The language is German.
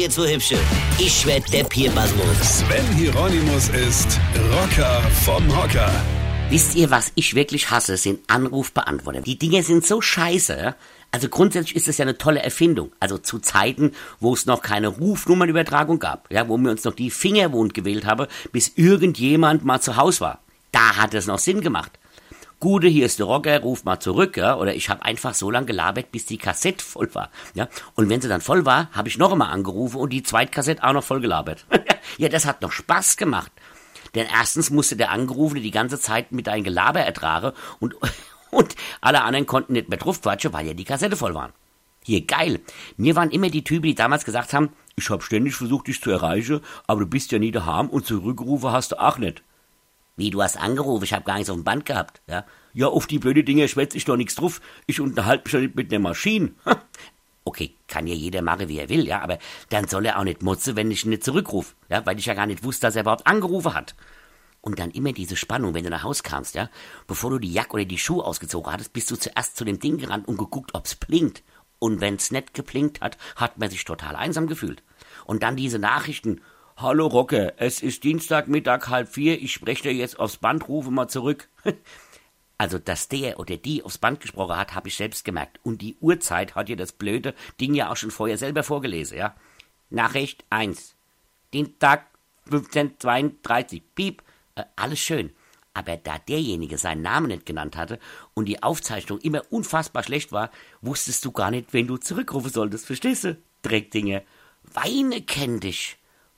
ihr zu hübsche. Ich werd der Pierpasmus. Sven Hieronymus ist Rocker vom Hocker. Wisst ihr, was ich wirklich hasse, sind Anrufbeantworter. Die Dinge sind so scheiße. Also grundsätzlich ist es ja eine tolle Erfindung. Also zu Zeiten, wo es noch keine Rufnummernübertragung gab, ja, wo wir uns noch die Finger wund gewählt haben, bis irgendjemand mal zu Hause war. Da hat es noch Sinn gemacht. Gute, hier ist der Rocker, ruf mal zurück, ja, oder ich habe einfach so lange gelabert, bis die Kassette voll war, ja. Und wenn sie dann voll war, habe ich noch einmal angerufen und die Zweitkassette auch noch voll gelabert. ja, das hat noch Spaß gemacht. Denn erstens musste der Angerufene die ganze Zeit mit deinem Gelaber ertragen und, und alle anderen konnten nicht mehr draufquatschen, weil ja die Kassette voll waren. Hier, geil. Mir waren immer die Typen, die damals gesagt haben, ich hab ständig versucht, dich zu erreichen, aber du bist ja nie daheim und zurückgerufen hast du auch nicht. Wie, du hast angerufen, ich hab gar nichts auf dem Band gehabt, ja? Ja, auf die blöde Dinge schwätze ich doch nichts drauf. Ich unterhalte mich ja nicht mit der Maschine. okay, kann ja jeder machen, wie er will, ja, aber dann soll er auch nicht motzen, wenn ich ihn nicht zurückrufe, ja, weil ich ja gar nicht wusste, dass er überhaupt angerufen hat. Und dann immer diese Spannung, wenn du nach Haus kamst, ja, bevor du die Jacke oder die Schuhe ausgezogen hattest, bist du zuerst zu dem Ding gerannt und geguckt, ob's blinkt. Und wenn's nicht geblinkt hat, hat man sich total einsam gefühlt. Und dann diese Nachrichten, Hallo Rocke, es ist Dienstagmittag halb vier, ich spreche dir jetzt aufs Band, rufe mal zurück. Also, dass der oder die aufs Band gesprochen hat, habe ich selbst gemerkt. Und die Uhrzeit hat dir das blöde Ding ja auch schon vorher selber vorgelesen, ja? Nachricht 1. Dienstag 1532. Piep. Äh, alles schön. Aber da derjenige seinen Namen nicht genannt hatte und die Aufzeichnung immer unfassbar schlecht war, wusstest du gar nicht, wen du zurückrufen solltest. Verstehst du? Dreckdinge. Weine kenn dich.